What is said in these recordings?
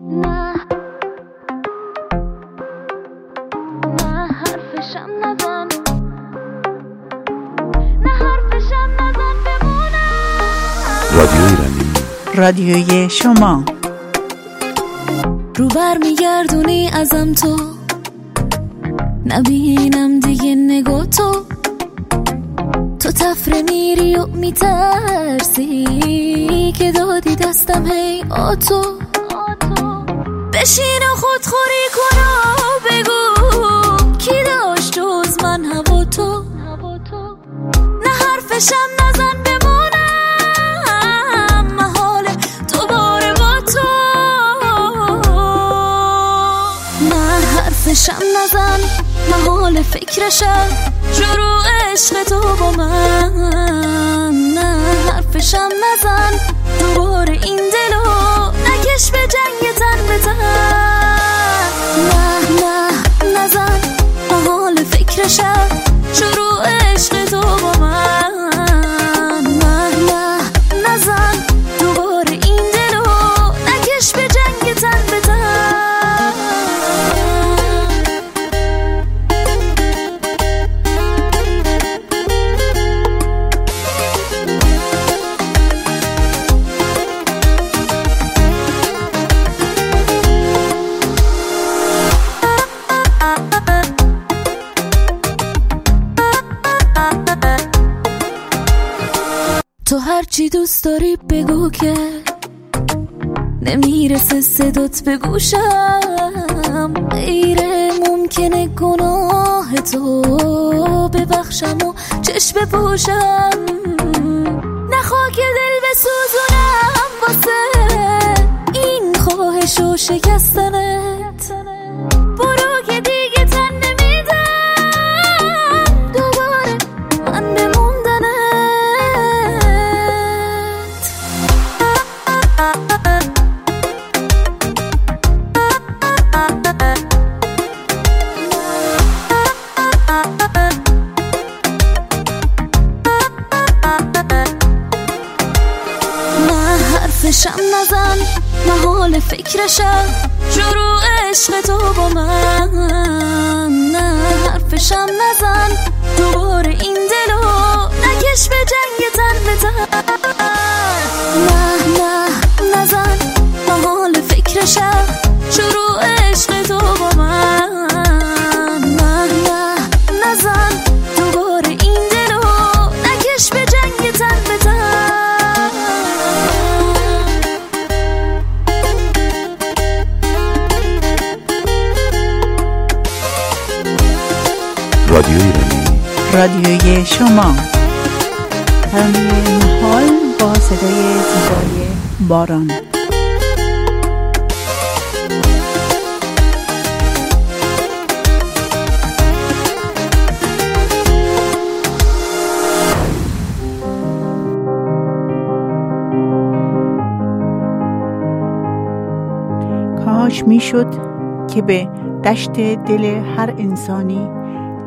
نه. نه حرفشم نزن. نه حرفشم نزن بمونم. رادیو ایرانی رادیوی شما. رو برمیگردونی ازم تو. نبینم دیگه نگاه تو. تو تفره میری و میترسی. که دادی دستم هی آتو بشین و خودخوری کن و بگو کی داشت جز من هوا تو؟ نه حرفشم نزن بمونم محال دوباره با تو. نه حرفشم نزن محال فکرشم شروع عشق تو با من. نه حرفشم نزن دوباره این دلو نکش به فکرشم شروع عشق که نمی‌رسه صدات به گوشم. غیر ممکنه گناه تو ببخشم و چشم بپوشم. نه خاک دل بسوزونم واسه این خواهش و شکستنت فکرشم شروع عشق تو با من. نه حرفشم نزن. دوباره این دلو. نکش به جنگ تن به تن. نه. رادیوی شما. ترانه محال با صدای زیبای باران. کاش می‌شد که به دشت دل هر انسانی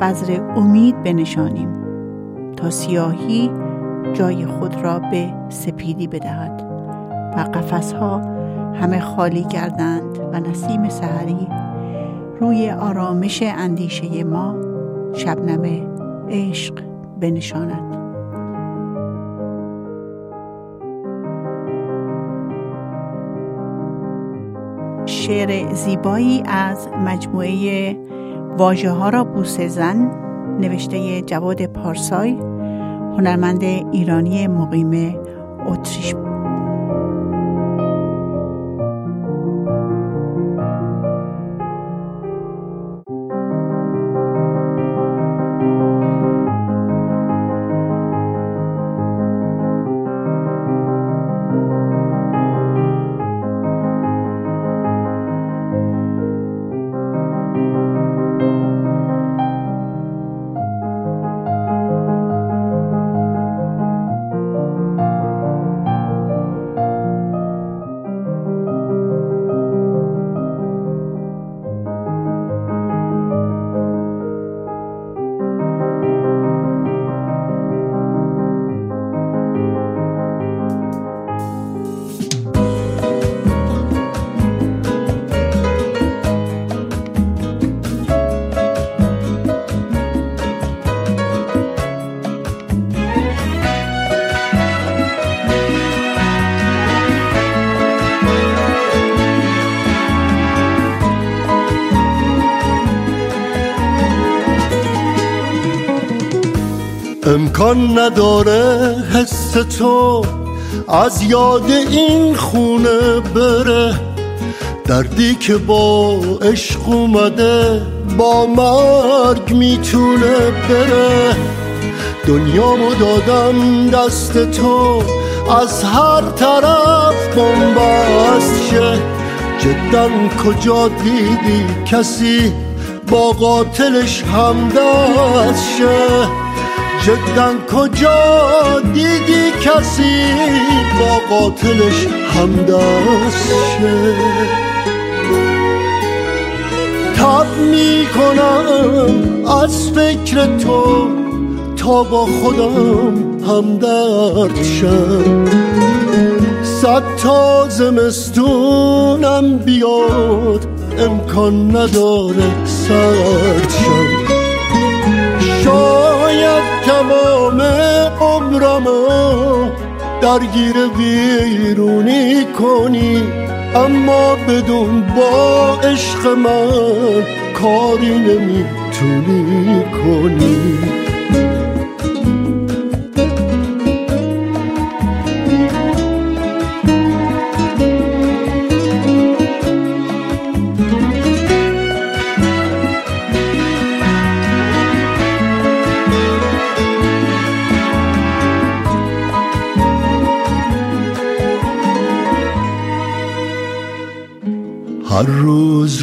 بذر امید بنشانیم تا سیاهی جای خود را به سپیدی بدهد و قفسها همه خالی گردند و نسیم سحری روی آرامش اندیشه ما شبنم عشق بنشاند. شعر زیبایی از مجموعه واژه ها را بوسه زن نوشته جواد پارسای هنرمند ایرانی مقیم اتریش نداره حس تو. از یاد این خونه بره. دردی که با عشق اومده با مرگ می‌تونه بره. دنیامو دادم دست تو از هر طرف بنبست شه جدا کجا دیدی کسی؟ با قاتلش همدست شه. جدا کجا دیدی کسی با قاتلش همدست شه تب می‌کنم از فکر تو تا با خودم همدرد شم. صد تا زمستونم بیاد امکان نداره سرد شم. شاید تمام عمرمو درگیر ویرونی کنی. اما بدون با عشق من کاری نمی‌تونی کنی.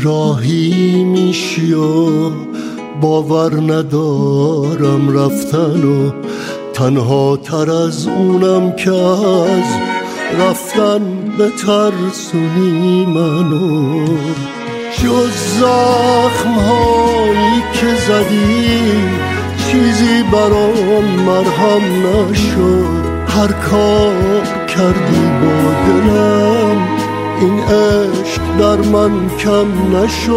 راهی میشی و باور ندارم رفتن و تنها تر از اونم که از رفتن به ترسونی منو. جز زخم هایی که زدی چیزی برام مرهم نشد. هر کار کردی با دلم این عشق در من کم نشد.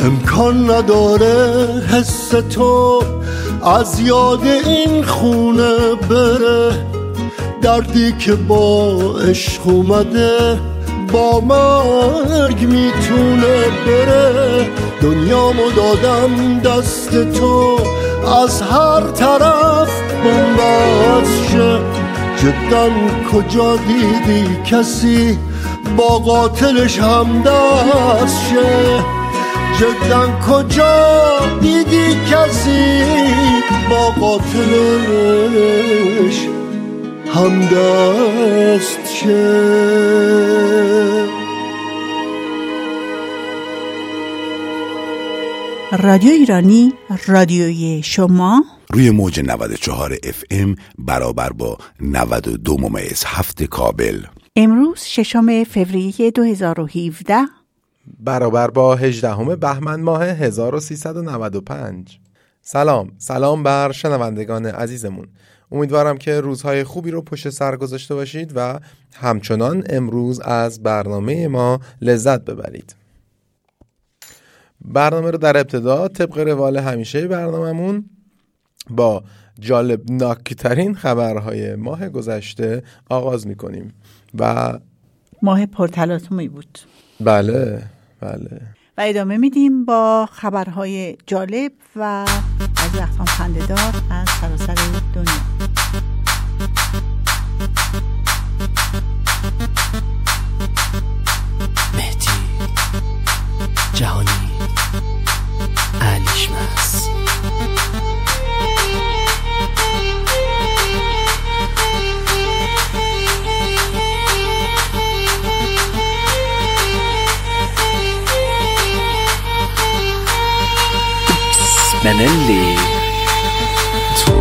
امکان نداره حس تو از یاد این خونه بره. دردی که با عشق اومده با مرگ می‌تونه بره. دنیامو دادم دست تو از هر طرف بنبست شه. جدا کجا دیدی کسی با قاتلش همدست شه؟ جدا کجا دیدی کسی با قاتلش همدست شه؟ رادیو ایرانی رادیوی شما. روی موج 94 اف ام برابر با 92 ممیز هفت کابل. امروز ششم فوریه 2017 برابر با 18 بهمن ماه 1395 سلام سلام بر شنوندگان عزیزمون. امیدوارم که روزهای خوبی رو پشت سر گذاشته باشید و همچنان امروز از برنامه ما لذت ببرید. برنامه رو در ابتدا طبق روال همیشه برنامهمون با جالب ناکترین خبرهای ماه گذشته آغاز می‌کنیم و ماه پرتلاطمی بود. بله بله. و ادامه میدیم با خبرهای جالب و از وقتان خندهدار از سراسر دنیا. منلی تو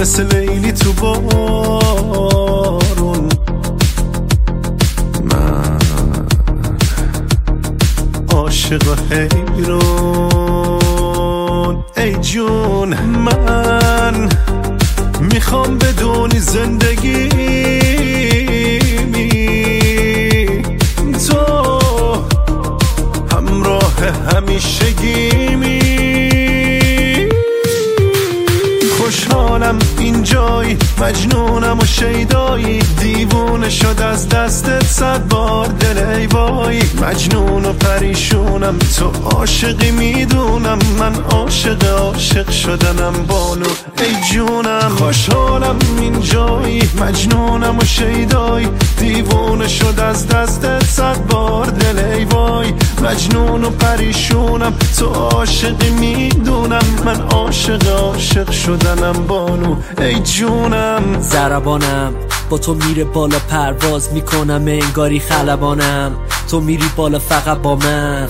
مثل لیلی تو بارون. من عاشق حیرون. ای جون من می‌خوام بدونی زندگی همیشگیمی خوشحالم اینجایی مجنونم و شیدایی. دیوونه شد از دستت صد بار. دل ای وای. مجنون و پریشونم. تو عاشقی می‌دونم. من عاشق عاشق شدنم. بانو ای جونم. خوشحالم اینجایی. مجنونم و شیدایی. دیوونه شد از دستت صد بار. دل ای وای. مجنون و پریشونم. تو عاشقی می‌دونم. من عاشق عاشق شدنم. بانو ای جونم. زربانم. با تو میره بالا پرواز می‌کنم انگاری خلبانم. تو میری بالا فقط با من.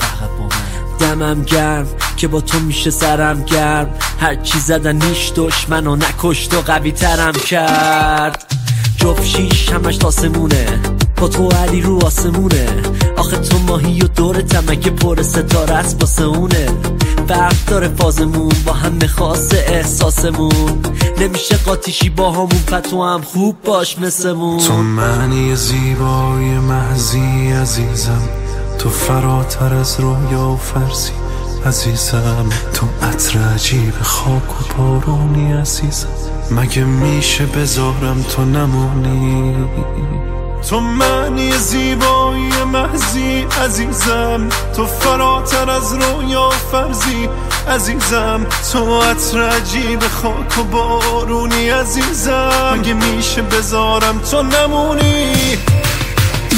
دمم گرم که با تو میشه سرم گرم. هر چی زدن نیش دشمنو نکشت و قوی ترم کرد. جفت شیش همش تاسمونه با تو علی رو آسمونه. آخه تو ماهی و دور تمکه پر ستاره است واسه اونه. فرق داره فازمون با همه خاص احساسمون. نمیشه قاتیشی با همون پتو هم خوب باش مثمون. تو معنی زیبای محضی عزیزم. تو فراتر از رویا و فرزی عزیزم. تو عطر عجیب خاک و بارونی عزیزم. مگه میشه بذارم تو نمونی؟ تو معنی زیبایی محضی عزیزم. تو فراتر از رویا فرزی عزیزم. تو عطر عجیب خاک و بارونی عزیزم. مگه میشه بذارم تو نمونی؟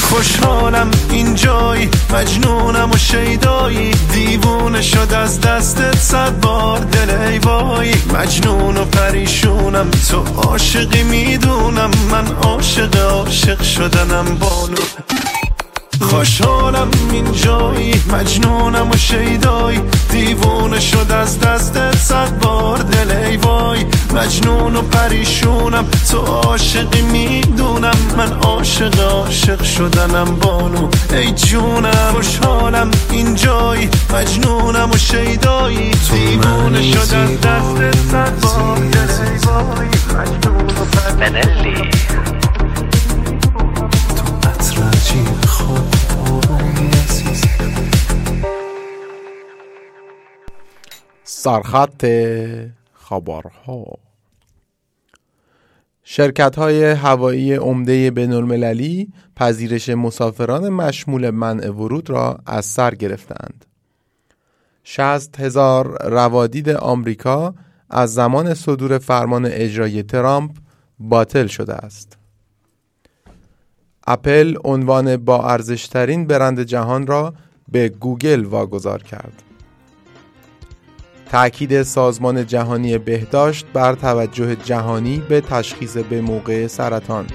خوشحالم اینجایی مجنونم و شیدایی. دیوونه شد از دستت صد بار دل ای وای. مجنون و پریشونم تو عاشقی می‌دونم. من عاشق عاشق شدنم بانو. خوشحالم اینجایی مجنونم و شیدایی. دیوونه شد از دستت صد بار دل ای وای. مجنون و پریشونم تو عاشقی می‌دونم. من عاشق عاشق شدنم بانو. ای جونم خوشحالم اینجایی. مجنونم و شیدایی. دیوونه شد از دستت صد بار دل ای وای. مجنون و پریشونم. سرخط خبرها شرکت های هوایی عمده بین المللی پذیرش مسافران مشمول منع ورود را از سر گرفتند. 60 هزار روادید آمریکا از زمان صدور فرمان اجرایی ترامپ باطل شده است. اپل عنوان با ارزشترین برند جهان را به گوگل واگذار کرد. تأکید سازمان جهانی بهداشت بر توجه جهانی به تشخیص به موقع سرطان.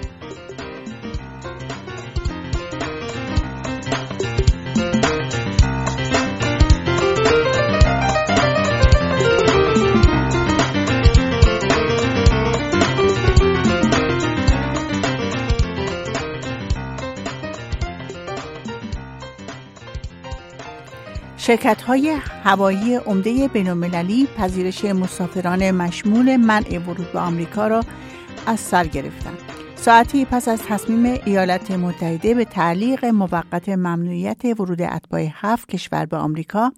شرکت های هوایی عمده بینالمللی پذیرش مسافران مشمول منع ورود به آمریکا را از سر گرفتند. ساعتی پس از تصمیم ایالات متحده به تعلیق موقت ممنوعیت ورود اتباع هفت کشور به آمریکا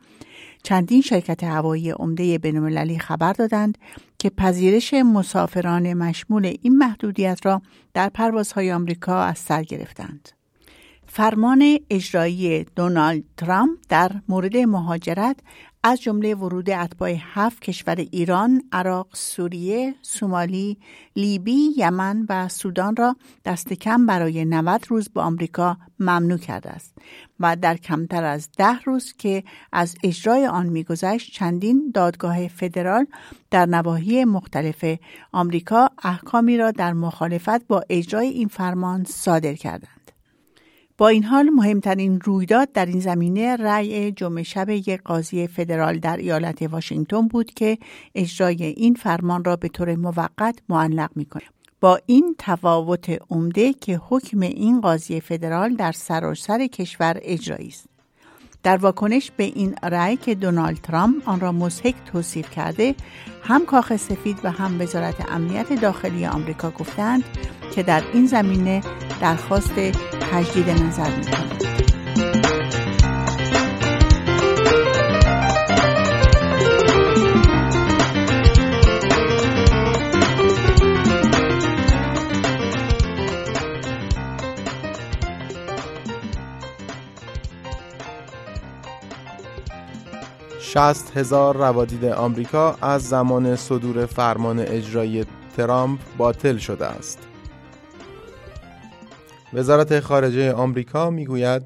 چندین شرکت هوایی عمده بینالمللی خبر دادند که پذیرش مسافران مشمول این محدودیت را در پروازهای آمریکا از سر گرفتند. فرمان اجرایی دونالد ترامپ در مورد مهاجرت از جمله ورود اتباع هفت کشور ایران، عراق، سوریه، سومالی، لیبی، یمن و سودان را دست کم برای 90 روز به آمریکا ممنوع کرده است و در کمتر از ده روز که از اجرای آن میگذشت چندین دادگاه فدرال در نواحی مختلف آمریکا احکامی را در مخالفت با اجرای این فرمان صادر کردند. با این حال مهمترین رویداد در این زمینه رأی جمعه شب یک قاضی فدرال در ایالت واشنگتن بود که اجرای این فرمان را به طور موقت معلق می‌کنه. با این تفاوت عمده که حکم این قاضی فدرال در سراسر کشور اجرایی است. در واکنش به این رأی که دونالد ترامپ آن را مضحک توصیف کرده هم کاخ سفید و هم وزارت امنیت داخلی آمریکا گفتند که در این زمینه درخواست تجدید نظر می‌کنند. 60 هزار روادید آمریکا از زمان صدور فرمان اجرایی ترامپ باطل شده است. وزارت خارجه آمریکا می‌گوید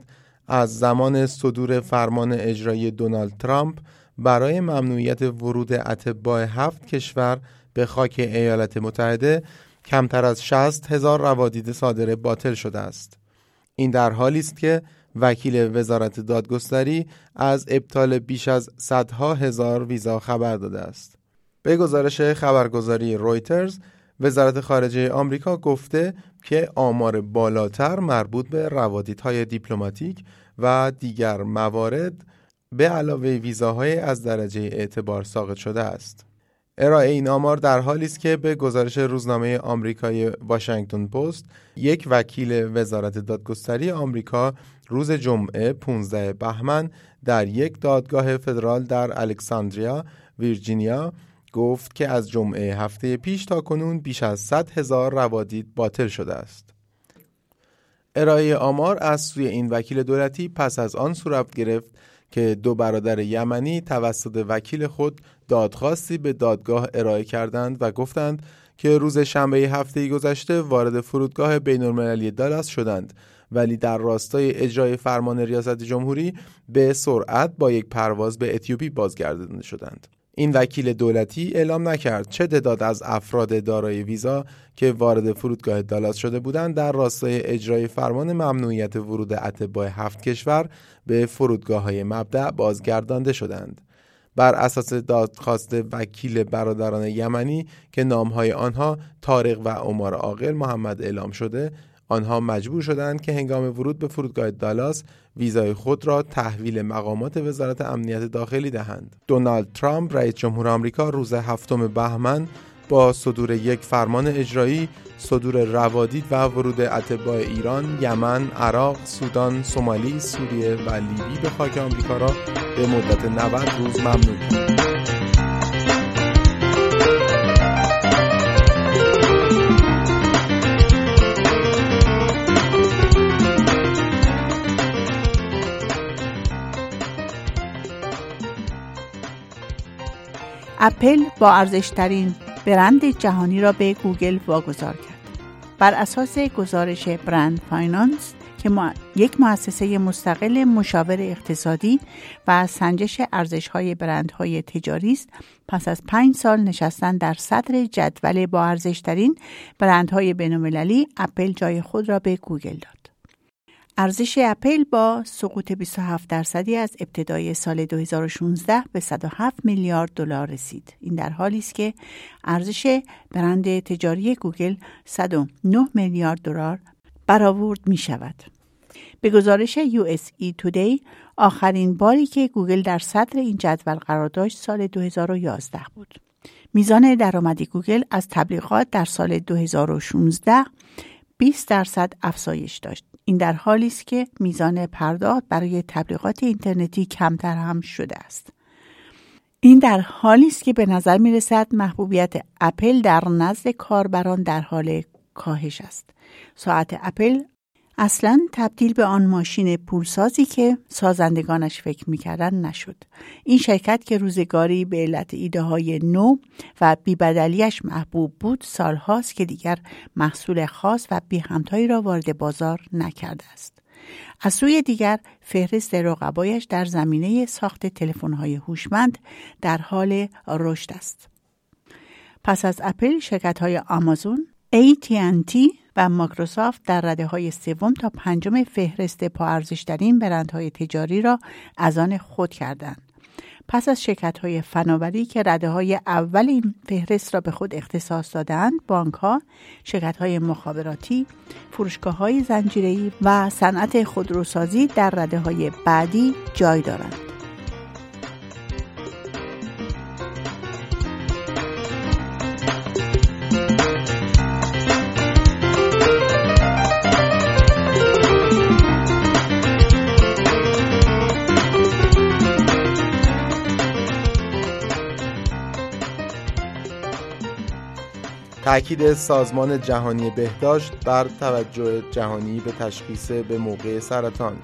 از زمان صدور فرمان اجرایی دونالد ترامپ برای ممنوعیت ورود اتباع هفت کشور به خاک ایالات متحده کمتر از 60 هزار روادید صادره باطل شده است. این در حالی است که وکیل وزارت دادگستری از ابطال بیش از صدها هزار ویزا خبر داده است. به گزارش خبرگزاری رویترز وزارت خارجه آمریکا گفته که آمار بالاتر مربوط به روادیدهای دیپلماتیک و دیگر موارد به علاوه ویزاهای از درجه اعتبار ساقط شده است. ارائه این آمار در حالی است که به گزارش روزنامه آمریکای واشنگتن پست یک وکیل وزارت دادگستری آمریکا روز جمعه 15 بهمن در یک دادگاه فدرال در الکساندریا ویرجینیا گفت که از جمعه هفته پیش تا کنون بیش از 100 هزار روادید باطل شده است. ارائه آمار از سوی این وکیل دولتی پس از آن صورت گرفت که دو برادر یمنی توسط وکیل خود دادخواستی به دادگاه ارائه کردند و گفتند که روز شنبه هفته گذشته وارد فرودگاه بین‌المللی دالاس شدند ولی در راستای اجرای فرمان ریاست جمهوری به سرعت با یک پرواز به اتیوپی بازگردانده شدند. این وکیل دولتی اعلام نکرد چه تعداد از افراد دارای ویزا که وارد فرودگاه دالاس شده بودند در راستای اجرای فرمان ممنوعیت ورود اتباع هفت کشور به فرودگاه های مبدع بازگردانده شدند. بر اساس دادخواست وکیل برادران یمنی که نامهای آنها تارق و عمر عاقل محمد اعلام شده آنها مجبور شدند که هنگام ورود به فرودگاه دالاس ویزای خود را تحویل مقامات وزارت امنیت داخلی دهند. دونالد ترامپ رئیس جمهور آمریکا روز هفتم بهمن با صدور یک فرمان اجرایی صدور روادید و ورود اتباع ایران، یمن، عراق، سودان، سومالی، سوریه و لیبی به خاک آمریکا را به مدت 90 روز ممنوع کرد. اپل با ارزشترین برند جهانی را به گوگل واگذار کرد. بر اساس گزارش برند فاینانس که یک مؤسسه مستقل مشاور اقتصادی و سنجش ارزش های برندهای تجاری است پس از پنج سال نشستن در صدر جدول با ارزشترین برندهای بینالمللی اپل جای خود را به گوگل داد ارزش اپل با سقوط 27 درصدی از ابتدای سال 2016 به 107 میلیارد دلار رسید. این در حالی است که ارزش برند تجاری گوگل 109 میلیارد دلار برآورد می شود. به گزارش USA Today آخرین باری که گوگل در صدر این جدول قرار داشت سال 2011 بود. میزان درآمدی گوگل از تبلیغات در سال 2016 20 درصد افزایش داشت. این در حالی است که میزان پرداخت برای تبلیغات اینترنتی کمتر هم شده است. این در حالی است که به نظر می رسد محبوبیت اپل در نزد کاربران در حال کاهش است. ساعت اپل اصلا تبدیل به آن ماشین پولسازی که سازندگانش فکر می‌کردن نشد. این شرکت که روزگاری به علت ایده های نو و بیبدلیش محبوب بود سالهاست که دیگر محصول خاص و بی همتایی را وارد بازار نکرده است. از سوی دیگر فهرست رقبایش در زمینه ساخت تلفن‌های هوشمند در حال رشد است. پس از اپل شرکت های آمازون، AT&T و مایکروسافت در رده های سوم تا پنجم فهرست پا ارزشترین برندهای تجاری را از آن خود کردند. پس از شرکت های فناوری که رده های اول این فهرست را به خود اختصاص دادند، بانک ها، شرکت های مخابراتی، فروشگاه های زنجیری و صنعت خودروسازی در رده های بعدی جای دارند. تاکید سازمان جهانی بهداشت بر توجه جهانی به تشخیص به موقع سرطان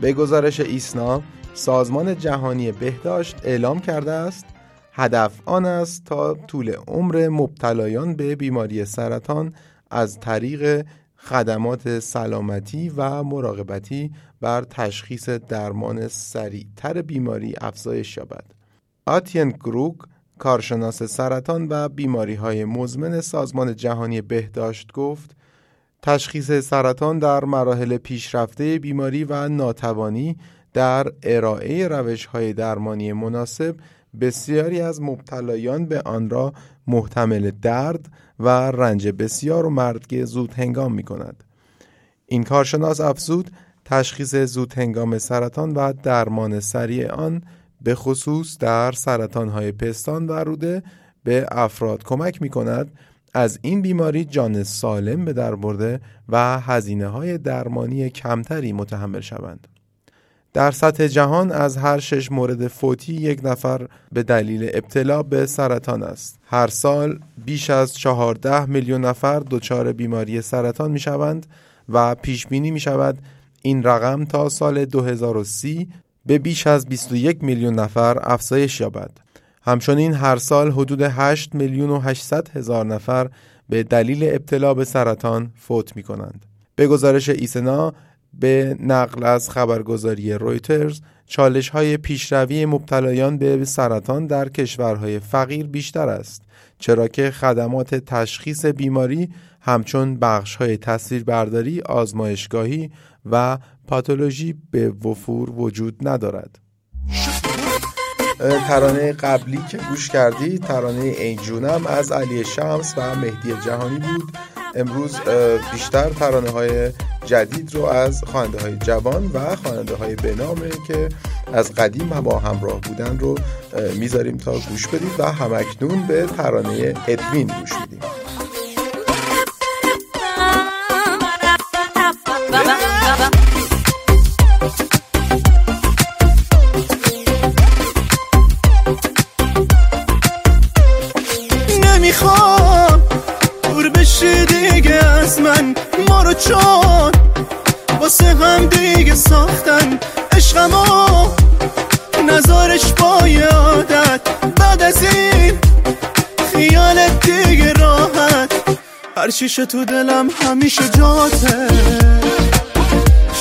به گزارش ایسنا سازمان جهانی بهداشت اعلام کرده است هدف آن است تا طول عمر مبتلایان به بیماری سرطان از طریق خدمات سلامتی و مراقبتی بر تشخیص درمان سریعتر بیماری افزایش یابد. آتین گروگ کارشناس سرطان و بیماری های مزمن سازمان جهانی بهداشت گفت تشخیص سرطان در مراحل پیشرفته بیماری و ناتوانی در ارائه روش های درمانی مناسب بسیاری از مبتلایان به آن را محتمل درد و رنج بسیار و مردگ زود هنگام می کند. این کارشناس افزود تشخیص زود هنگام سرطان و درمان سریع آن به خصوص در سرطان های پستان و روده به افراد کمک می کند از این بیماری جان سالم به در برده و هزینه های درمانی کمتری متحمل شوند. در سطح جهان از هر شش مورد فوتی یک نفر به دلیل ابتلا به سرطان است. هر سال بیش از 14 میلیون نفر دچار بیماری سرطان می شوند و پیش بینی می شود این رقم تا سال 2030 به بیش از 21 میلیون نفر افزایش یابد. همچنین هر سال حدود 8 میلیون و 800 هزار نفر به دلیل ابتلا به سرطان فوت می کنند. به گزارش ایسنا به نقل از خبرگزاری رویترز چالش های پیشروی مبتلایان به سرطان در کشورهای فقیر بیشتر است چرا که خدمات تشخیص بیماری همچون بخش های تصویربرداری آزمایشگاهی و پاتولوژی به وفور وجود ندارد. ترانه قبلی که گوش کردی ترانه این جونم از علی شمس و مهدی جهانی بود. امروز بیشتر ترانه های جدید رو از خواننده های جوان و خواننده های بنامه که از قدیم با همراه بودن رو می‌ذاریم تا گوش بدید و همکنون به ترانه ادوین گوش میدیم چون واسه هم دیگه ساختن عشقمو. نظارش با یادت بعد از این خیالت دیگه راحت. هر چیشه تو دلم همیشه جاته.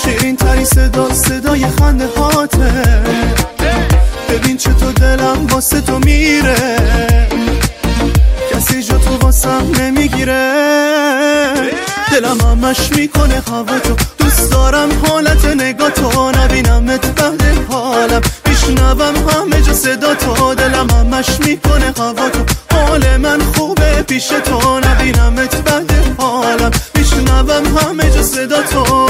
شیرین تری صدا صدای خنده هاته. ببین چطور دلم واسه تو میره. کسی جا تو واسم نمی‌گیره. دلم همش می‌کنه هوا تو دوست دارم حالت نگاه تو نبینمت بعد حالم. میشنوم همه جا صدا تو. دلم همش می‌کنه هوا تو حال من خوبه پیش تو نبینمت بعد حالم. میشنوم همه جا صدا تو.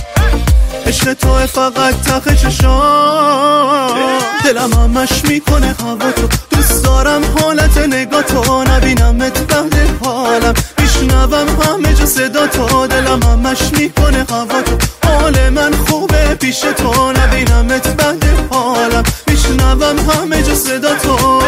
عشق تو فقط تخ چشام. دلم همش می‌کنه هوا تو دوست دارم حالت نگاه تو. نبینمت بعد حالم. میشنوم همه جا صدا تو. دلم همش می‌کنه هوا تو حال من خوبه پیش تو. نبینمت بعد حالم. میشنوم همه جا صدا تو.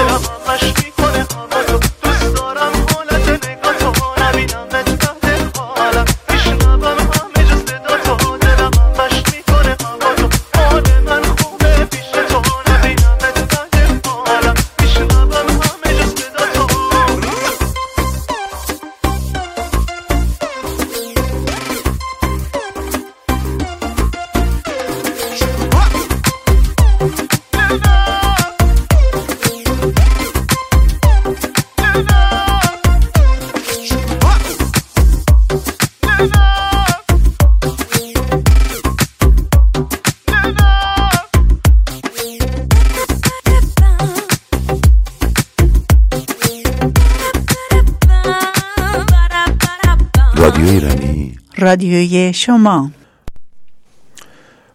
رادیوی شما.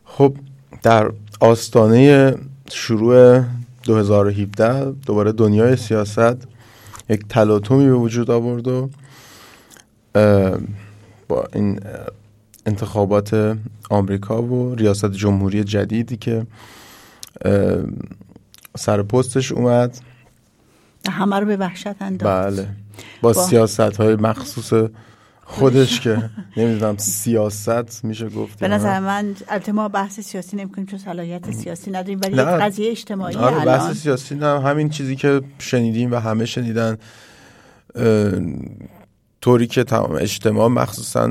خب در آستانه شروع 2017 دوباره دنیای سیاست یک تلاطمی به وجود آورد و با این انتخابات آمریکا و ریاست جمهوری جدیدی که سر پستش اومد. همه رو به وحشت انداخت. بله. با, با... سیاست های مخصوص خودش که نمی‌دونم سیاست میشه گفت به نظر من البته ما بحث سیاسی نمی‌کنیم چون صلاحیت سیاسی نداریم ولی قضیه اجتماعی آره بحث سیاسی نه همین چیزی که شنیدیم و همه شنیدن طوری که تمام اجتماع مخصوصا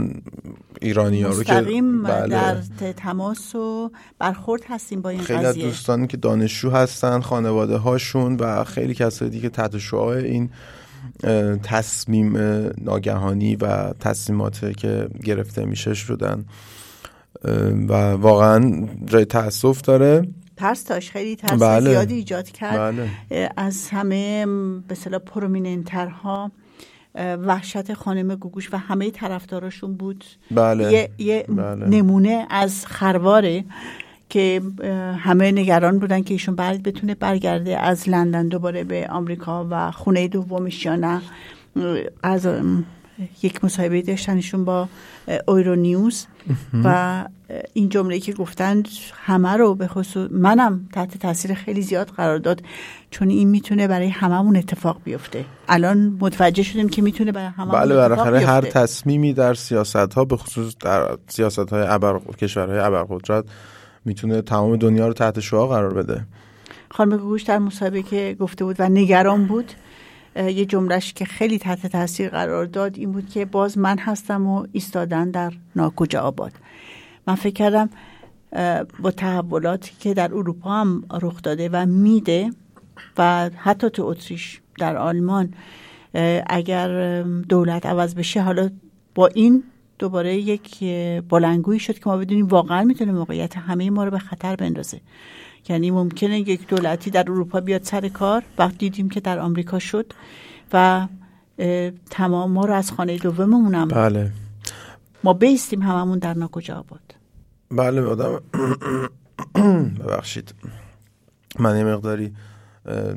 ایرانی ها رو که بله. در تماس و برخورد هستیم با این خیلی قضیه. خیلی دوستانی که دانشجو هستن خانواده هاشون و خیلی کسایی دیگه تحت شعاع این تصمیم ناگهانی و تصمیمات که گرفته میشه شدن و واقعا جای تاسف داره ترس داشت خیلی ترس بله. زیادی ایجاد کرد بله. از همه به صلاح پرومیننترها وحشت خانم گوگوش و همه طرفداراشون بود بله. یه, یه بله. نمونه از خرواره که همه نگران بودن که ایشون بعد بتونه برگرده از لندن دوباره به آمریکا و خونه دومش یا نه. از یک مصاحبه داشتنشون با اویرو نیوز و این جمله که گفتند همه رو به خصوص منم تحت تاثیر خیلی زیاد قرار داد چون این می‌تونه برای هممون اتفاق بیفته. الان متوجه شدیم که می‌تونه برای هممون بله بالاخره هر تصمیمی در سیاست ها به خصوص در سیاست های ابر کشورهای ابرقدرت می‌تونه تمام دنیا رو تحت شعا قرار بده. خانم گوش در مصاحبه که گفته بود و نگران بود یه جملهش که خیلی تحت تاثیر قرار داد این بود که باز من هستم و ایستادن در ناکجا آباد. من فکر کردم با تحولاتی که در اروپا هم رخ داده و میده و حتی تو اتریش در آلمان اگر دولت عوض بشه حالا با این دوباره یک بلنگویی شد که ما بدونیم واقعا می‌تونه موقعیت همه ما رو به خطر بندازه. یعنی ممکنه یک دولتی در اروپا بیاد سر کار. وقت دیدیم که در آمریکا شد و تمام ما رو از خانه دوممون هم بله. ما بیستیم هممون در ناکجا آباد. بله آدم. ببخشید. من یه مقداری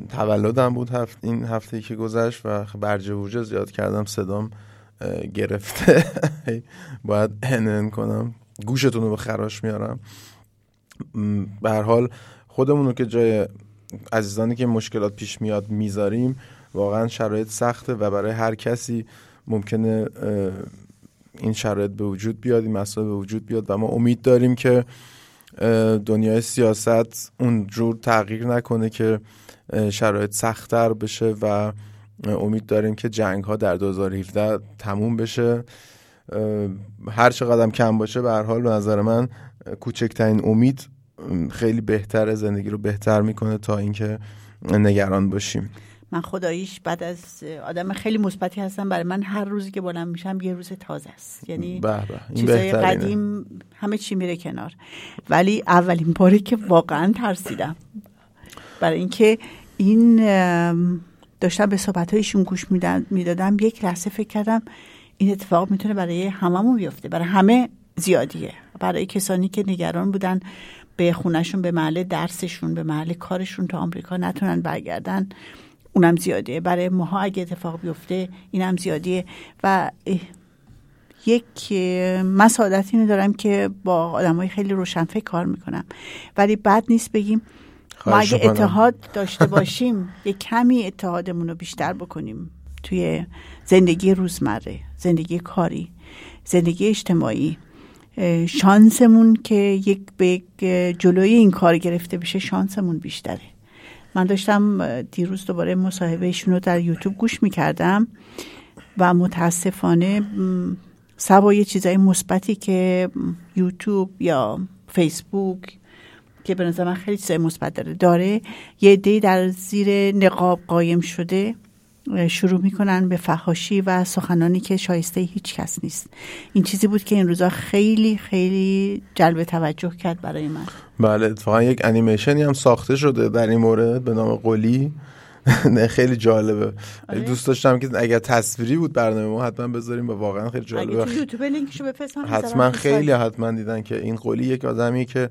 تولدم بود هفت این هفته که گذشت و برجه ورجه زیاد کردم صدام گرفته. باید هنن کنم. گوشتون رو به خراش میارم. به حال خودمون رو که جای عزیزانی که مشکلات پیش میاد می‌ذاریم واقعا شرایط سخته و برای هر کسی ممکنه این شرایط به وجود بیاد این مسائل به وجود بیاد و ما امید داریم که دنیای سیاست اون جور تغییر نکنه که شرایط سختتر بشه و امید داریم که جنگ ها در 2017 تموم بشه. هر چقدر کم باشه به هر حال به نظر من کوچکترین امید خیلی بهتر زندگی رو بهتر می‌کنه تا اینکه نگران باشیم. من خداییش بعد از آدم خیلی مثبتی هستم. برای من هر روزی که بلند میشم یه روز تازه است. یعنی چیزای قدیم همه چی میره کنار. ولی اولین باری که واقعا ترسیدم برای اینکه این داشتم به صحبت هایشون گوش می‌دادم یک لحظه فکر کردم این اتفاق می‌تونه برای هممون بیفته برای همه زیادیه. برای کسانی که نگران بودن به خونشون به محل درسشون به محل کارشون تا آمریکا نتونن برگردن اونم زیادیه. برای ماها اگه اتفاق بیفته اینم زیادیه. و یک مسادت اینو دارم که با آدم های خیلی روشنفکر کار می‌کنم. ولی بد نیست بگیم ما اگه اتحاد داشته باشیم یه کمی اتحادمون رو بیشتر بکنیم توی زندگی روزمره زندگی کاری زندگی اجتماعی. شانسمون که یک به جلوی این کار گرفته بشه شانسمون بیشتره. من داشتم دیروز دوباره مصاحبهشون رو در یوتیوب گوش می‌کردم و متاسفانه سوای چیزای مثبتی که یوتیوب یا فیسبوک که به نظر من خیلی چیزای مثبت داره. داره یه دی در زیر نقاب قایم شده. شروع می‌کنن به فهاشی و سخنانی که شایسته هیچ کس نیست. این چیزی بود که این روزا خیلی خیلی جلب توجه کرد برای من. بله اتفاقا یک انیمیشنی هم ساخته شده در این مورد به نام قلی. نه خیلی جالبه. آره. دوست داشتم که اگر تصویری بود برنامه ما حتما بذاریم و واقعا خیلی جالبه. اگه تو یوتیوب لینکشو بفرستم حتما خیلی حتما دیدن که این قولی یک آدمی که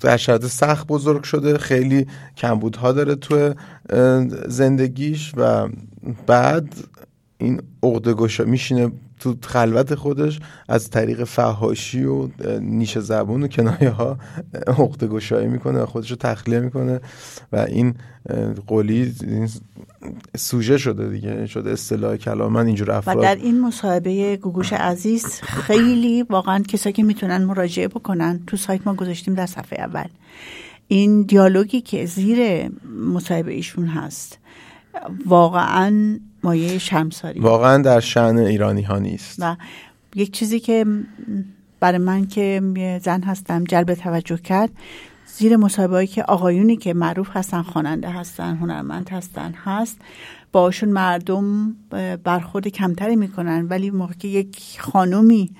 در شرایط سخت بزرگ شده خیلی کمبودها داره تو زندگیش و بعد این عقده گشا میشینه تو خلوت خودش از طریق فهاشی و نیش زبون و کنایه ها عقده گشایی می‌کنه و خودش رو تخلیه می‌کنه و این قولی این سوژه شده دیگه شده اصطلاح کلام. من اینجور و افراد در این مصاحبه گوگوش عزیز خیلی واقعا کسایی که می‌تونن مراجعه بکنن تو سایت ما گذاشتیم در صفحه اول. این دیالوگی که زیر مصاحبه ایشون هست واقعا مایه شرمساری واقعا در شعن ایرانی ها نیست. و یک چیزی که برای من که زن هستم جلب توجه کرد زیر مصاحبه که آقایونی که معروف هستن خواننده هستن هنرمند هستن هست باشون مردم برخورد کمتری می‌کنن. ولی موقع که یک خانومی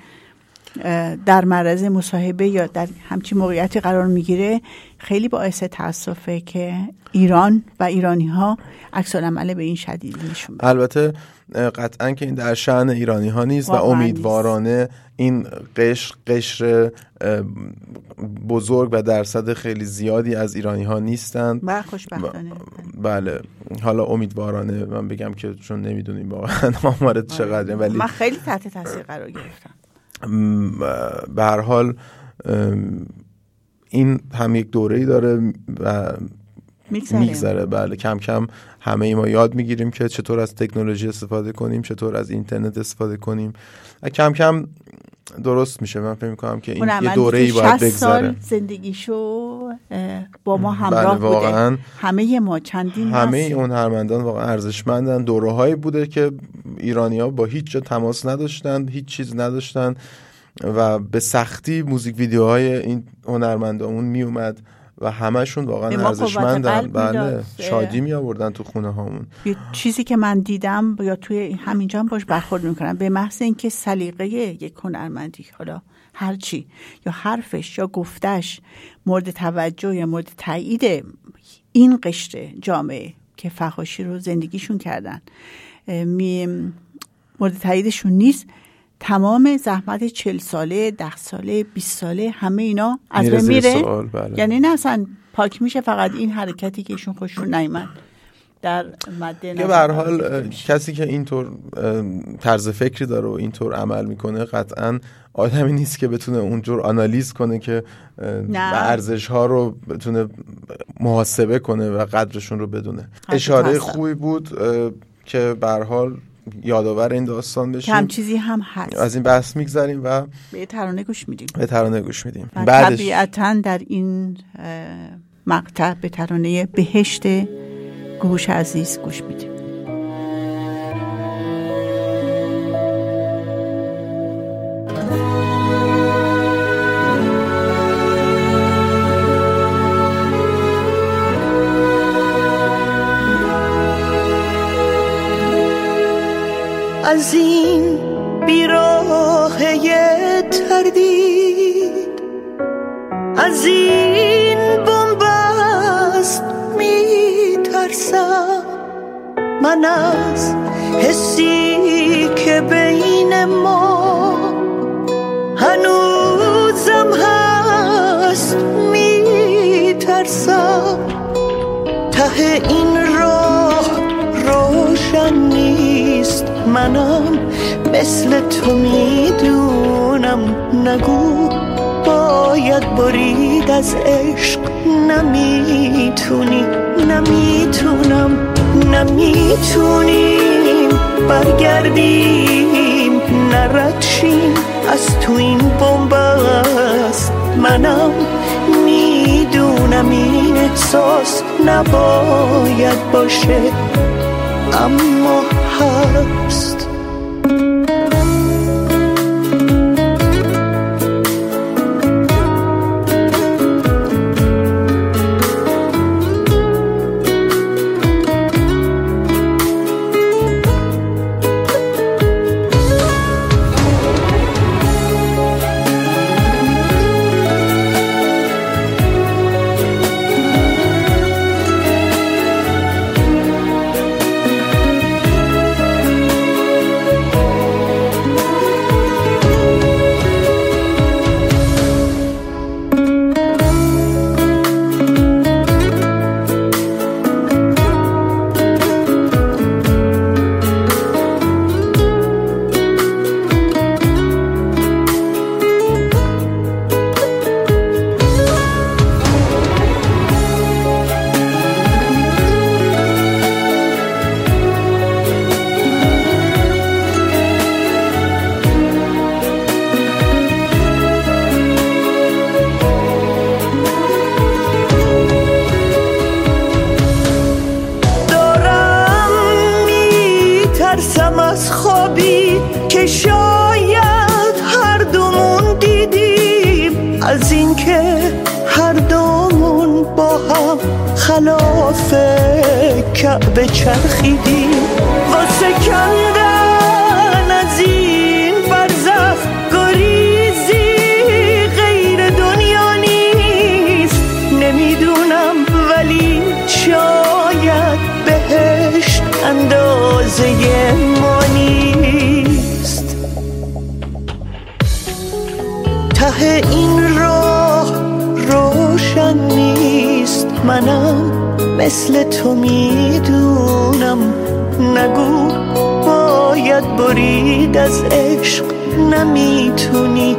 در معرض مصاحبه یا در همچین موقعیتی قرار می‌گیره خیلی باعث تاسفه که ایران و ایرانی ها عکس به این شدیدی نشون. البته قطعا که این در شعن ایرانی ها نیست و امیدوارانه این قشر قشر بزرگ و درصد خیلی زیادی از ایرانی ها نیستند. و خوشبختانه. بله. حالا امیدوارانه من بگم که چون نمی‌دونیم واقعا آمار چقدره ولی من خیلی تحت تاثیر قرار گرفتم. به هر حال این هم یک دوره ای داره و میگذره. بله کم کم همه ای ما یاد می‌گیریم که چطور از تکنولوژی استفاده کنیم چطور از اینترنت استفاده کنیم. و کم کم درست میشه. من فکر می‌کنم که این یه دوره ای باید 60 سال بگذره. زندگیشو با ما بله همراه بوده. واقعا همه ما چندین همه. اون هنرمندان واقعا ارزشمندن. دوره هایی بوده که ایرانیا با هیچ جا تماس نداشتن هیچ چیز نداشتن و به سختی موزیک ویدیوهای این هنرمندامون می اومد و همشون به واقعا ارزشمندن. بله. شادی می آوردن تو خونه هامون. یه چیزی که من دیدم یا توی همینجا هم باش برخورد می‌کنم به محض اینکه سلیقه یک هنرمندی حالا هرچی یا حرفش یا گفتش مورد توجه یا مورد تایید این قشر جامعه که فحاشی رو زندگیشون کردن. مورد تاییدشون نیست تمام زحمت چل ساله ده ساله 20 ساله همه اینا از بین میره بله. یعنی نه اصلا پاک میشه فقط این حرکتی که ایشون خوششون نیامد در مد نظر به حال. کسی که اینطور طرز فکری داره و اینطور عمل می‌کنه قطعا آدمی نیست که بتونه اونجور آنالیز کنه که ارزش ها رو بتونه محاسبه کنه و قدرشون رو بدونه اشاره هستم. خوبی بود که به حال یادآور این داستان بشیم. هم چیزی هم هست. از این بحث میگذریم و به ترانه گوش میدیم. به ترانه گوش میدیم. بعدش طبیعتا در این مقطع به ترانه بهشت گوش عزیز گوش میدیم. از این بیراهه تردید از این بنبست می ترسم من از حسی که بین ما هنوزم هست می ترسم ته این منم مثل تو می‌دونم. نگو باید برید از عشق. نمی‌تونی نمی‌تونم نمی‌تونیم. برگردیم نردشیم از تو این بنبست منم می‌دونم این احساس نباید باشه. اما هست רגע בצ'חי די مثل تو می‌دونم. نگو باید برید از عشق. نمی‌تونی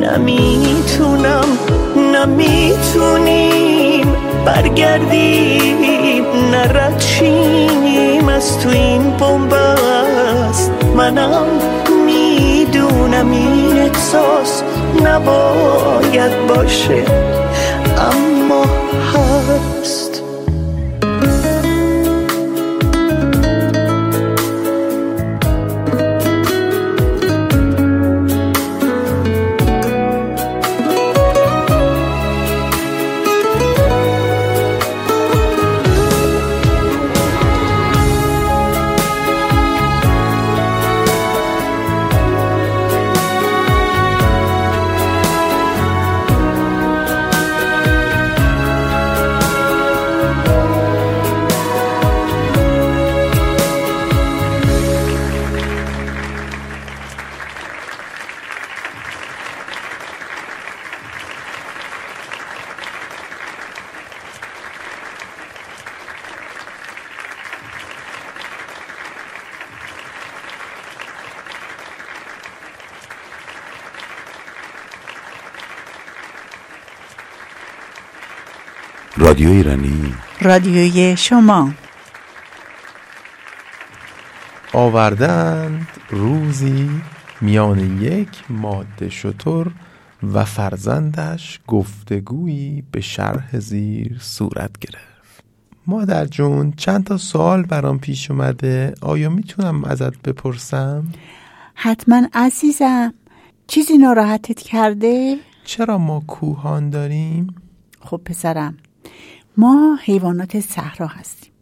نمی‌تونم نمی‌تونیم. برگردیم نرد شیم از تو این بومبست منم می‌دونم این احساس نباید باشه. رادیو ایرانی رادیوی شما آوردند روزی میان یک ماده شطور و فرزندش گفتگویی به شرح زیر صورت گرفت مادر جون چند تا سوال برام پیش اومده آیا می‌تونم ازت بپرسم؟ حتما عزیزم چیزی ناراحتت کرده؟ چرا ما کوهان داریم؟ خب پسرم ما حیوانات صحرا هستیم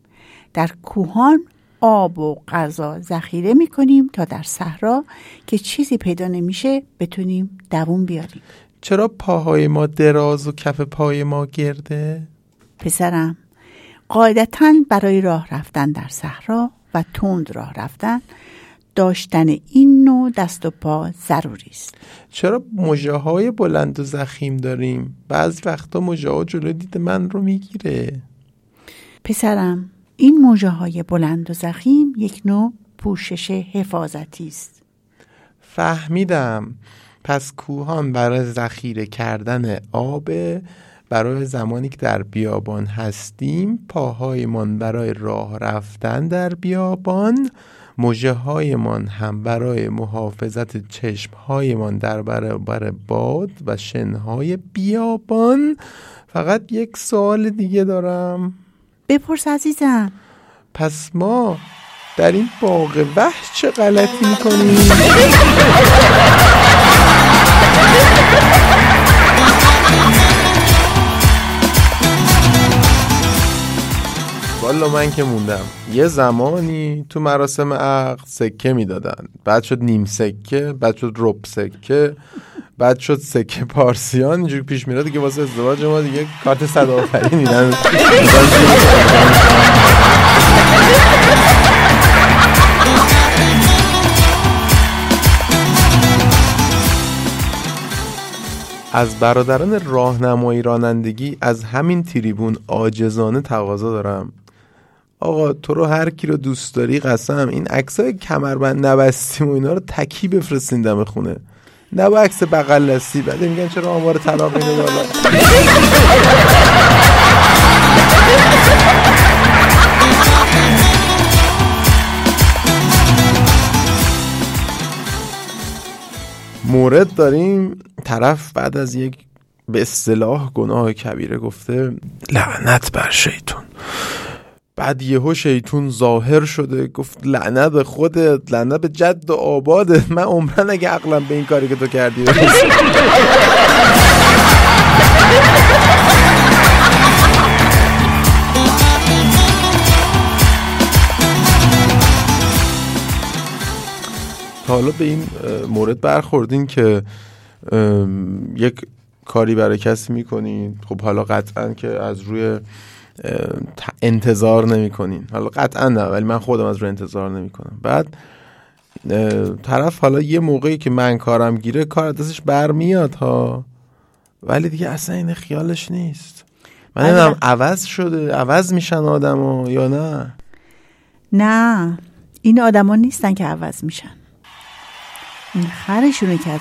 در کوهان آب و غذا ذخیره می کنیم تا در صحرا که چیزی پیدا نمیشه بتونیم دووم بیاریم چرا پاهای ما دراز و کف پای ما گرده؟ پسرم قاعدتا برای راه رفتن در صحرا و تند راه رفتن داشتن این نوع دست و پا ضروری است. چرا مجه های بلند و زخیم داریم؟ بعضی وقتا مجه ها جلو دید من رو می‌گیره. پسرم این موجه های بلند و زخیم یک نوع پوشش حفاظتی است. فهمیدم. پس کوهان برای ذخیره کردن آب برای زمانی که در بیابان هستیم پاهایمان برای راه رفتن در بیابان مجه هایمان هم برای محافظت چشم هایمان در برابر باد و شنهای بیابان فقط یک سوال دیگه دارم بپرس عزیزم پس ما در این باغ وحش چه غلطی می‌کنیم؟ والا من که موندم. یه زمانی تو مراسم عقد سکه می‌دادن. بعد شد نیم سکه بعد شد رب سکه بعد شد سکه پارسیان. اینجوری پیش میره دیگه واسه ازدواج ما دیگه کارت صد آفرین میدن. از برادران راهنمایی رانندگی از همین تریبون عاجزانه تقاضا دارم. آقا تو رو هر کی رو دوست داری قسم این عکسای کمربند نبستیم و اینا رو تکی بفرستین دم خونه. نه با عکس بغل دستی بعد میگن چرا آمار طلاق اینو بالا مورد داریم طرف بعد از یک به اصطلاح گناه کبیره گفته لعنت بر شیطون بعد یهو شیطون ظاهر شده گفت لعنت به خودت لعنت به جد و آبادت من عمرن اگه عقلم به این کاری که تو کردی. تا حالا به این مورد برخوردین که یک کاری برای کسی می‌کنین. خب حالا قطعا که از روی انتظار نمی‌کنین. حالا قطعا نه ولی من خودم از روی انتظار نمی‌کنم. بعد طرف حالا یه موقعی که من کارم گیره کار دستش برمیاد ها. ولی دیگه اصلا این خیالش نیست. من نمی‌دونم عوض شده عوض میشن آدم یا نه؟ نه این آدما نیستن که عوض میشن. این خرشونه که از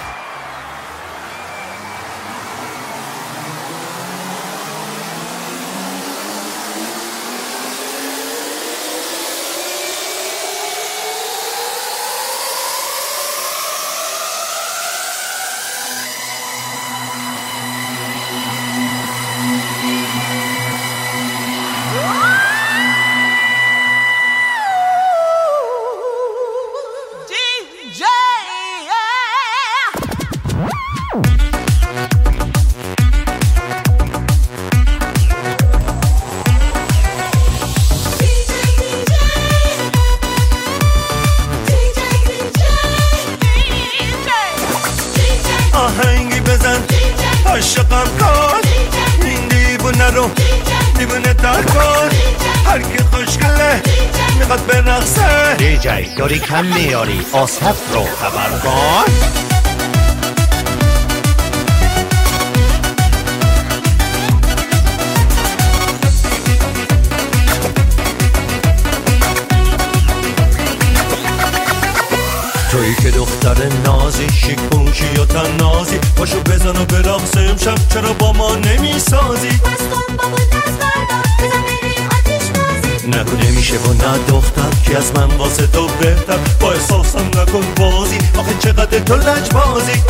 میاری آسف تو لج بازی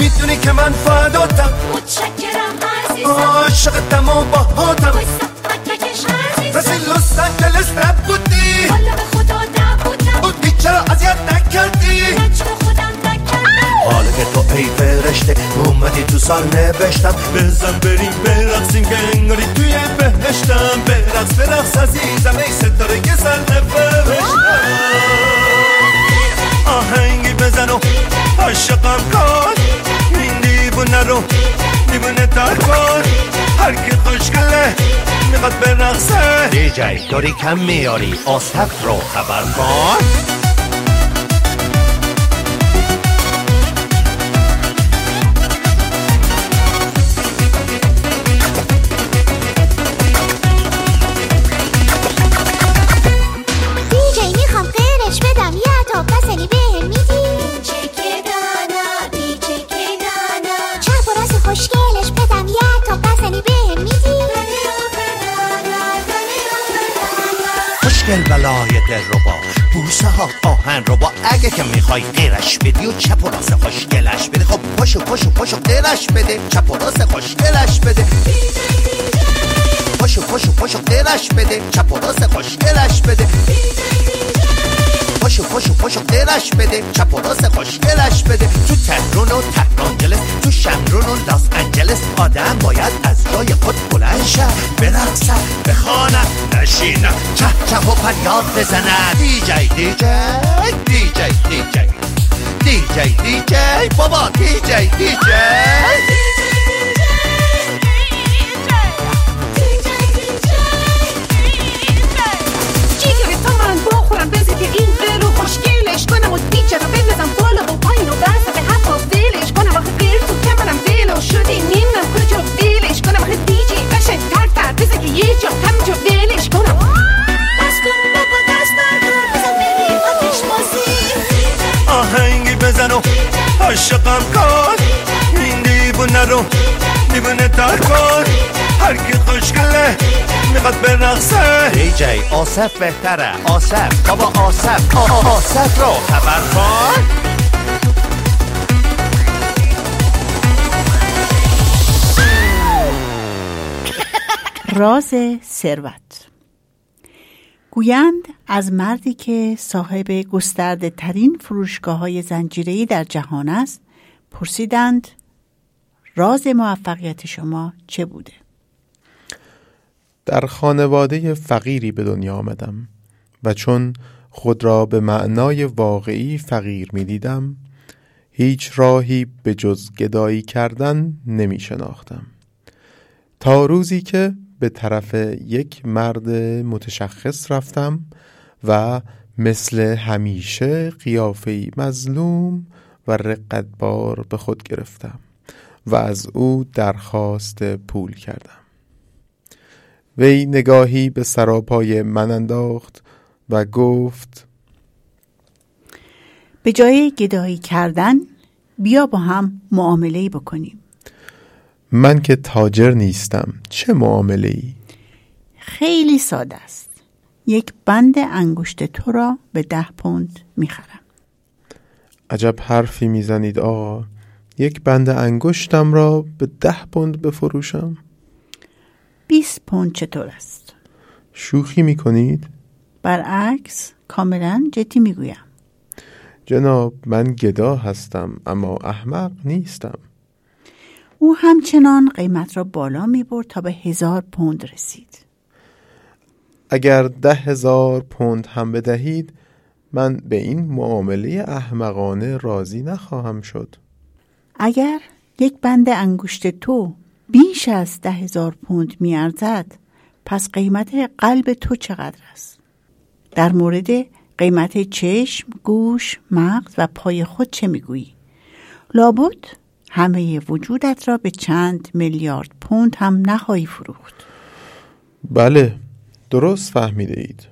می‌دونی که من فداتم متشکرم عزیزم. عاشقتم و باهاتم اومدی تو سال نوشتم بزن بریم برقصیم که انگاری توی بهشتم. برقص برقص عزیزم ای ستاره که سر آهنگی بزن و عاشقم کن. این دیوونه رو دیوونه تر کن. هر کی خوشگله می‌خواد برقصه. دیجی داری کم میاری آستف رو خبر کن. ها آهن رو با اگه که می‌خوای غیرش بدی و چپ و راست خوشگلش بده. خب پاشو پاشو پاشو غیرش بده. چپ و راست خوشگلش بده. پاشو پاشو پاشو غیرش بده. چپ و راست خوشگلش بده. پاشو پاشو پاشو غیرش بده. چپ و راست خوشگلش بده. تو تهرون و تهرانجلس تو شمرون و لاس انجلس آدم باید از جای خود بلند شه. برقصن بخوانن نشینن چه چه و فریاد بزنن دیجی دیجی دیجی دیجی دیجی دیجی بابا دیجی دیجی دیوانه تر کن هر کی خوشگله می‌خواد برقصه دی جی آصف بهتره. آصف بابا آصف. آصف رو خبر کن. راز ثروت. گویند از مردی که صاحب گسترده ترین فروشگاه های زنجیری در جهان است پرسیدند راز موفقیت شما چه بوده؟ در خانواده فقیری به دنیا آمدم و چون خود را به معنای واقعی فقیر می دیدم هیچ راهی به جز گدایی کردن نمی شناختم تا روزی که به طرف یک مرد متشخص رفتم و مثل همیشه قیافه‌ای مظلوم و رقتبار به خود گرفتم و از او درخواست پول کردم. وی نگاهی به سراپای من انداخت و گفت به جای گدایی کردن بیا با هم معامله بکنیم. من که تاجر نیستم چه معامله ای؟ خیلی ساده است. یک بند انگشت تو را به ده پوند می‌خرم. عجب حرفی می‌زنید آقا. یک بند انگشتم را به ده پوند بفروشم. 20 پوند چطور است؟ شوخی می‌کنید؟ برعکس کاملا جدی می‌گویم. جناب من گدا هستم اما احمق نیستم. او همچنان قیمت را بالا می برد تا به هزار پوند رسید. اگر ده هزار پوند هم بدهید من به این معامله احمقانه راضی نخواهم شد. اگر یک بند انگشت تو بیش از ده هزار پوند می ارزد پس قیمت قلب تو چقدر است؟ در مورد قیمت چشم، گوش، مغز و پای خود چه می‌گویی؟ لابد همه وجودت را به چند میلیارد پوند هم نخواهی فروخت بله درست فهمیده اید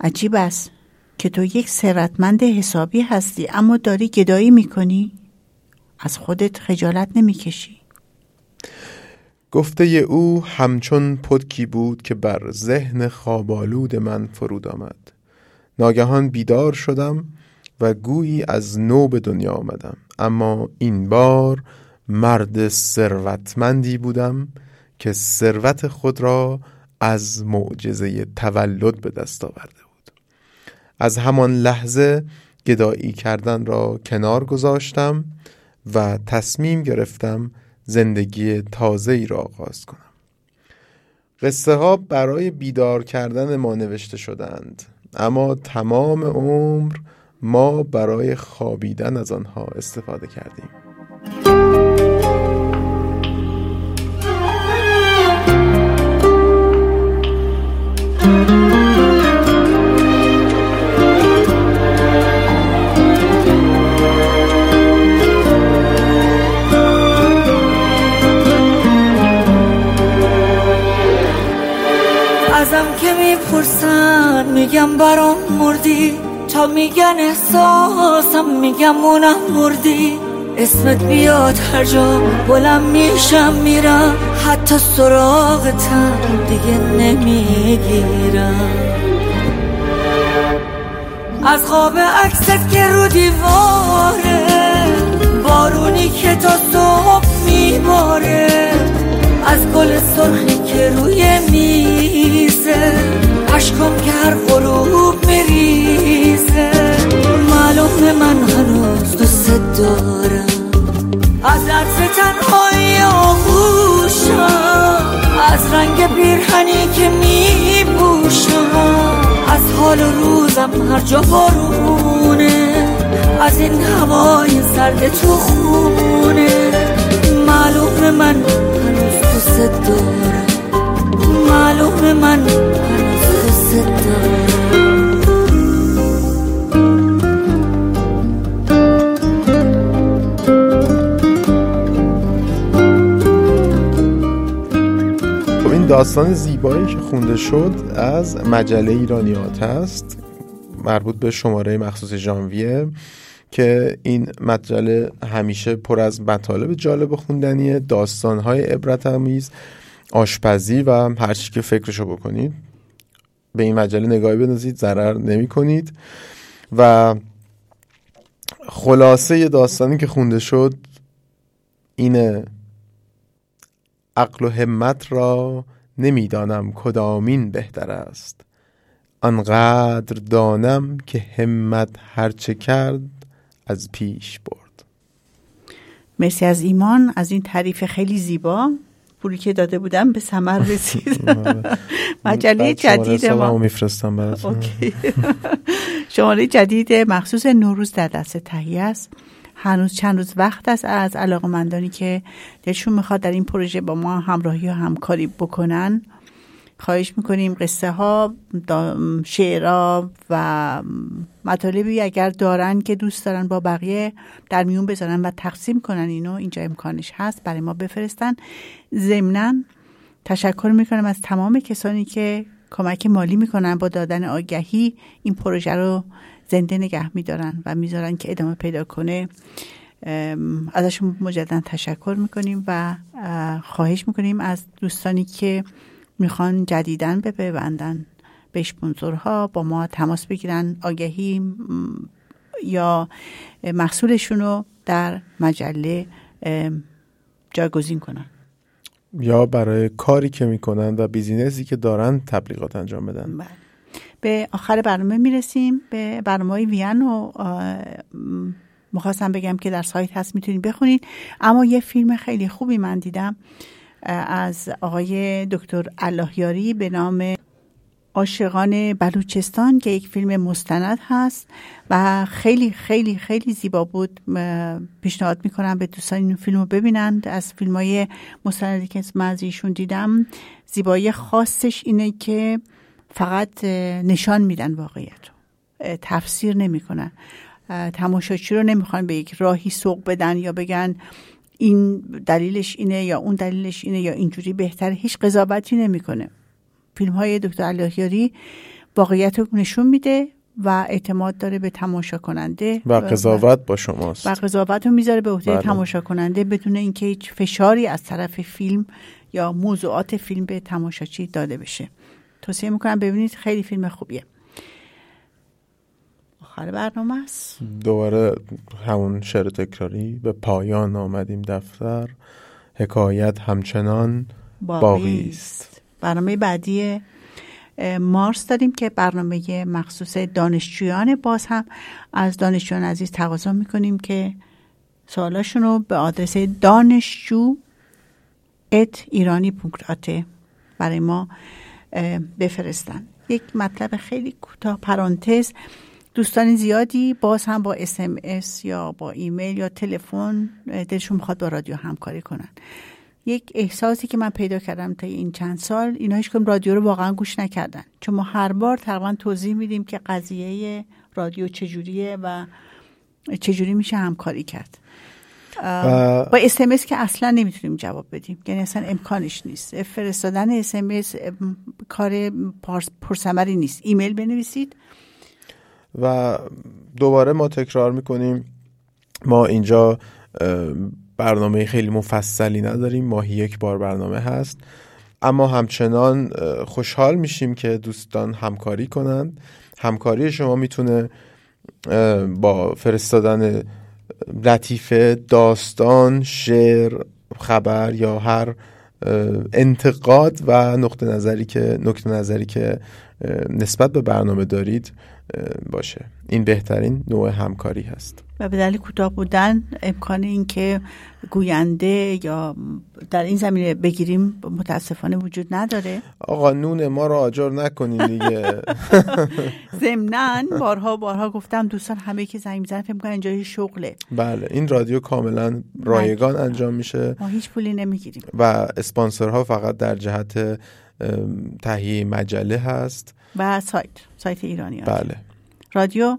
عجیب است که تو یک ثروتمند حسابی هستی اما داری گدایی می‌کنی؟ از خودت خجالت نمی‌کشی؟ گفته او همچون پتکی بود که بر ذهن خوابالود من فرود آمد. ناگهان بیدار شدم و گویی از نو به دنیا آمدم. اما این بار مرد ثروتمندی بودم که ثروت خود را از معجزه تولد به دست آورده بود. از همان لحظه گدایی کردن را کنار گذاشتم و تصمیم گرفتم زندگی تازه ای را آغاز کنم. قصه ها برای بیدار کردن ما نوشته شدند اما تمام عمر ما برای خوابیدن از آنها استفاده کردیم. می‌پرسن میگم برام مردی. تا میگن احساسم میگم اونم مردی. اسمت بیاد هر جا بلند میشم میرم. حتی سراغتم دیگه نمی‌گیرم. از خواب عکست که رو دیواره بارونی که تا صبح میباره. از گل سرخی که روی میزه. عشقم که هر غروب میریزه معلومه من هنوز دوست دارم. از عرض تنهایی آغوشم. از رنگ پیرهنی که میپوشم. از حال و روزم هر جا بارونه. از این هوای سرد تو خونه. معلومه من هنوز دوست دارم. معلومه من داستان زیبایی که خونده شد از مجله ایرانیات است مربوط به شماره مخصوص ژانویه که این مجله همیشه پر از مطالب جالب خوندنیه داستانهای عبرت آشپزی و هر چی که فکرشو بکنید. به این مجله نگاهی بندازید ضرر نمی کنید و خلاصه داستانی که خونده شد اینه عقل و همت را نمی‌دانم کدامین بهتر است. آنقدر دانم که همت هرچه کرد از پیش برد. مرسی از ایمان. از این تعریف خیلی زیبا. پولی که داده بودم به ثمر رسید. مجله جدید ما. میفرستم براتون. شماره جدید مخصوص نوروز در دست تهیه است. هنوز چند روز وقت است از علاقمندانی که دلشون می‌خواد در این پروژه با ما همراهی و همکاری بکنن. خواهش می‌کنیم. قصه ها شعرها و مطالبی اگر دارن که دوست دارن با بقیه در میون بذارن و تقسیم کنن اینو اینجا امکانش هست برای ما بفرستن. ضمنا تشکر می‌کنم از تمام کسانی که کمک مالی می‌کنن با دادن آگهی این پروژه رو زنده نگه میدارن و می‌ذارن که ادامه پیدا کنه. ازشون مجددا تشکر می‌کنیم و اه، خواهش می‌کنیم از دوستانی که می‌خوان جدیدن به ببندن به اسپانسورها با ما تماس بگیرن آگهی یا محصولشون رو در مجله جایگزین کنن. یا برای کاری که می‌کنن و بیزینسی که دارن تبلیغات انجام بدن. بله. به آخر برنامه می‌رسیم. به برنامه های وین و می‌خواستم بگم که در سایت هست می‌تونید بخونید. اما یه فیلم خیلی خوبی من دیدم. از آقای دکتر اللهیاری به نام عاشقان بلوچستان که یک فیلم مستند هست و خیلی خیلی خیلی زیبا بود. پیشنهاد می‌کنم به دوستان این فیلم رو ببینند. از فیلم های مستندی که من از ایشون دیدم زیبایی خاصش اینه که فقط نشان میدن واقعیت رو. تفسیر نمی‌کنن. تماشاچی رو نمی‌خوان به یک راهی سوق بدن یا بگن این دلیلش اینه یا اون دلیلش اینه یا اینجوری بهتره هیچ قضاوتی نمی‌کنه. فیلم های دکتر اللهیاری واقعیت رو نشون میده و اعتماد داره به تماشا کننده و قضاوت با شماست. و قضاوت رو می‌ذاره به عهده بله. تماشا کننده بدون اینکه هیچ فشاری از طرف فیلم یا موضوعات فیلم به تماشاچی داده بشه. توصیه می‌کنم ببینید خیلی فیلم خوبیه. آخر برنامه است. دوباره همون شعر تکراری به پایان آمدیم دفتر. حکایت همچنان باقی است. برنامه بعدی مارس داریم که برنامه مخصوص دانشجویان باز هم از دانشجویان عزیز تقاضا می‌کنیم که سوالاشون رو به آدرس دانشجو ات ایرانی برای ما بفرستن. یک مطلب خیلی کوتاه پرانتز. دوستان زیادی باز هم با اس یا با ایمیل یا تلفن دلشون می‌خواد با رادیو همکاری کنن. یک احساسی که من پیدا کردم تا این چند سال اینا هیچ رادیو رو واقعا گوش نکردن. چون ما هر بار تقریبا توضیح میدیم که قضیه رادیو چجوریه و چجوری میشه همکاری کرد. با اسمس که اصلا نمی‌تونیم جواب بدیم. یعنی اصلا امکانش نیست. فرستادن اسمس کار پرثمری نیست. ایمیل بنویسید. و دوباره ما تکرار می‌کنیم. ما اینجا برنامه خیلی مفصلی نداریم. ماهی یک بار برنامه هست. اما همچنان خوشحال میشیم که دوستان همکاری کنند. همکاری شما می‌تونه با فرستادن لطیفه داستان شعر خبر یا هر انتقاد و نقطه نظری که نکته نظری که نسبت به برنامه دارید باشه. این بهترین نوع همکاری هست. و به دلیل کوتاه بودن امکان اینکه گوینده یا در این زمینه بگیریم متاسفانه وجود نداره. آقا نون ما رو آجر نکنین دیگه. ضمنا بارها بارها گفتم دوستان همه که زنگ می‌زنن فکر می‌کنن یه شغله. بله این رادیو کاملا رایگان انجام میشه. ما هیچ پولی نمی‌گیریم. و اسپانسرها فقط در جهت تهیه مجله هست. و سایت سایت ایرانی بله. رادیو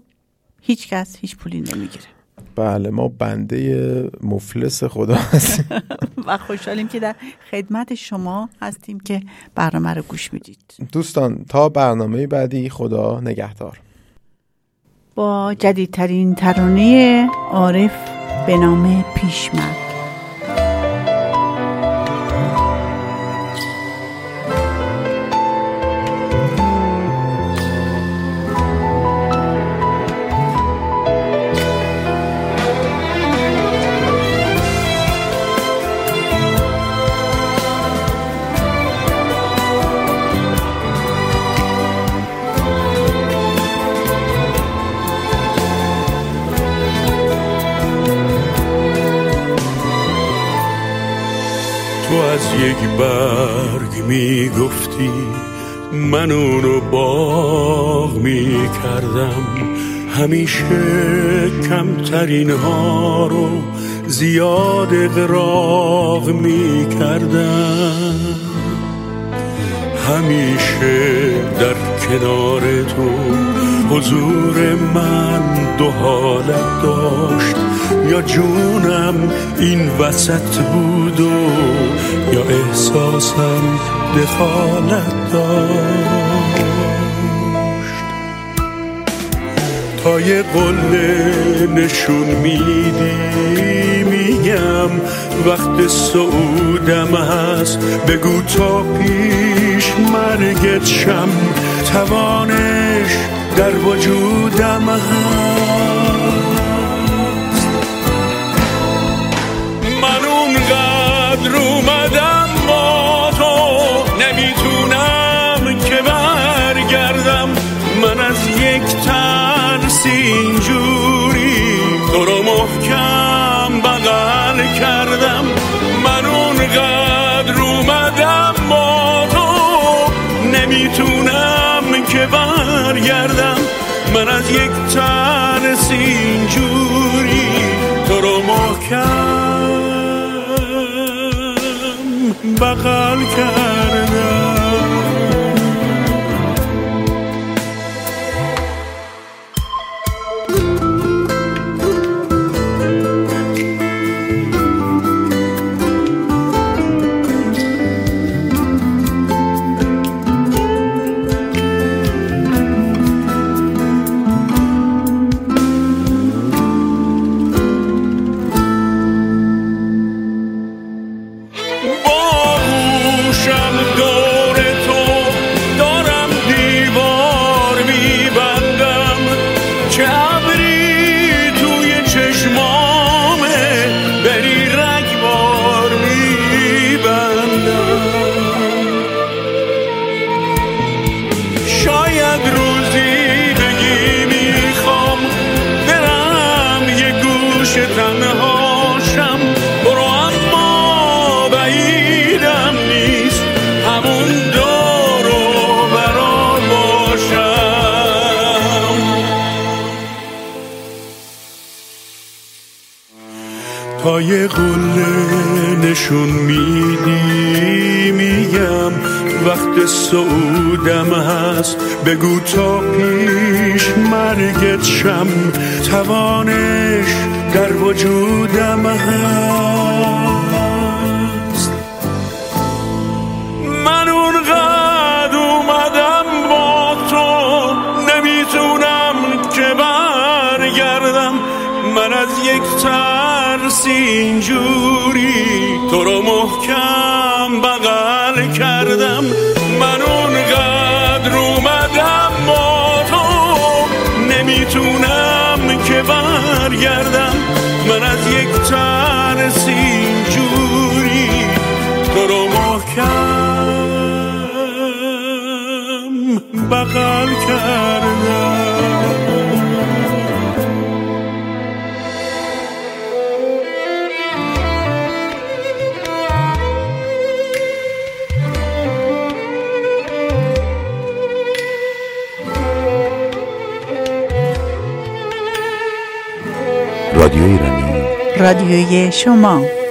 هیچ کس هیچ پولی نمی‌گیره. بله ما بنده مفلس خدا هستیم. و خوشحالیم که در خدمت شما هستیم که برنامه رو گوش می‌دید. دوستان تا برنامه بعدی خدا نگهدار. با جدیدترین ترانه عارف به نام پیشمرگ یک برگ می گفتی من اونو باغ می کردم همیشه کمترین ها رو زیاد اقراق می کردم همیشه در کنار تو حضور من دو حالت داشت. یا جونم این وسط بود و یا احساسم دخالت داشت؟ تا یه قله نشون میدی میگم وقت سعودم هست. بگو تا پیش مرگت شم. توانش در وجودم هست. ترس اینجوری. تو رو محکم بغل کردم. من اونقدر اومدم با تو نمی‌تونم که برگردم. من از یک ترس اینجوری تو رو محکم بغل کردم. تا یه قله نشون میدی. میگم وقت سعودم هست. بگو تا پیش مرگت شم. توانش در وجودم هست. اینجوری تو رو محکم بغل کردم. من اونقدر اومدم با تو. نمی‌تونم که برگردم. من از یک ترس اینجوری تو رو محکم بغل کردم. رادیوی شما.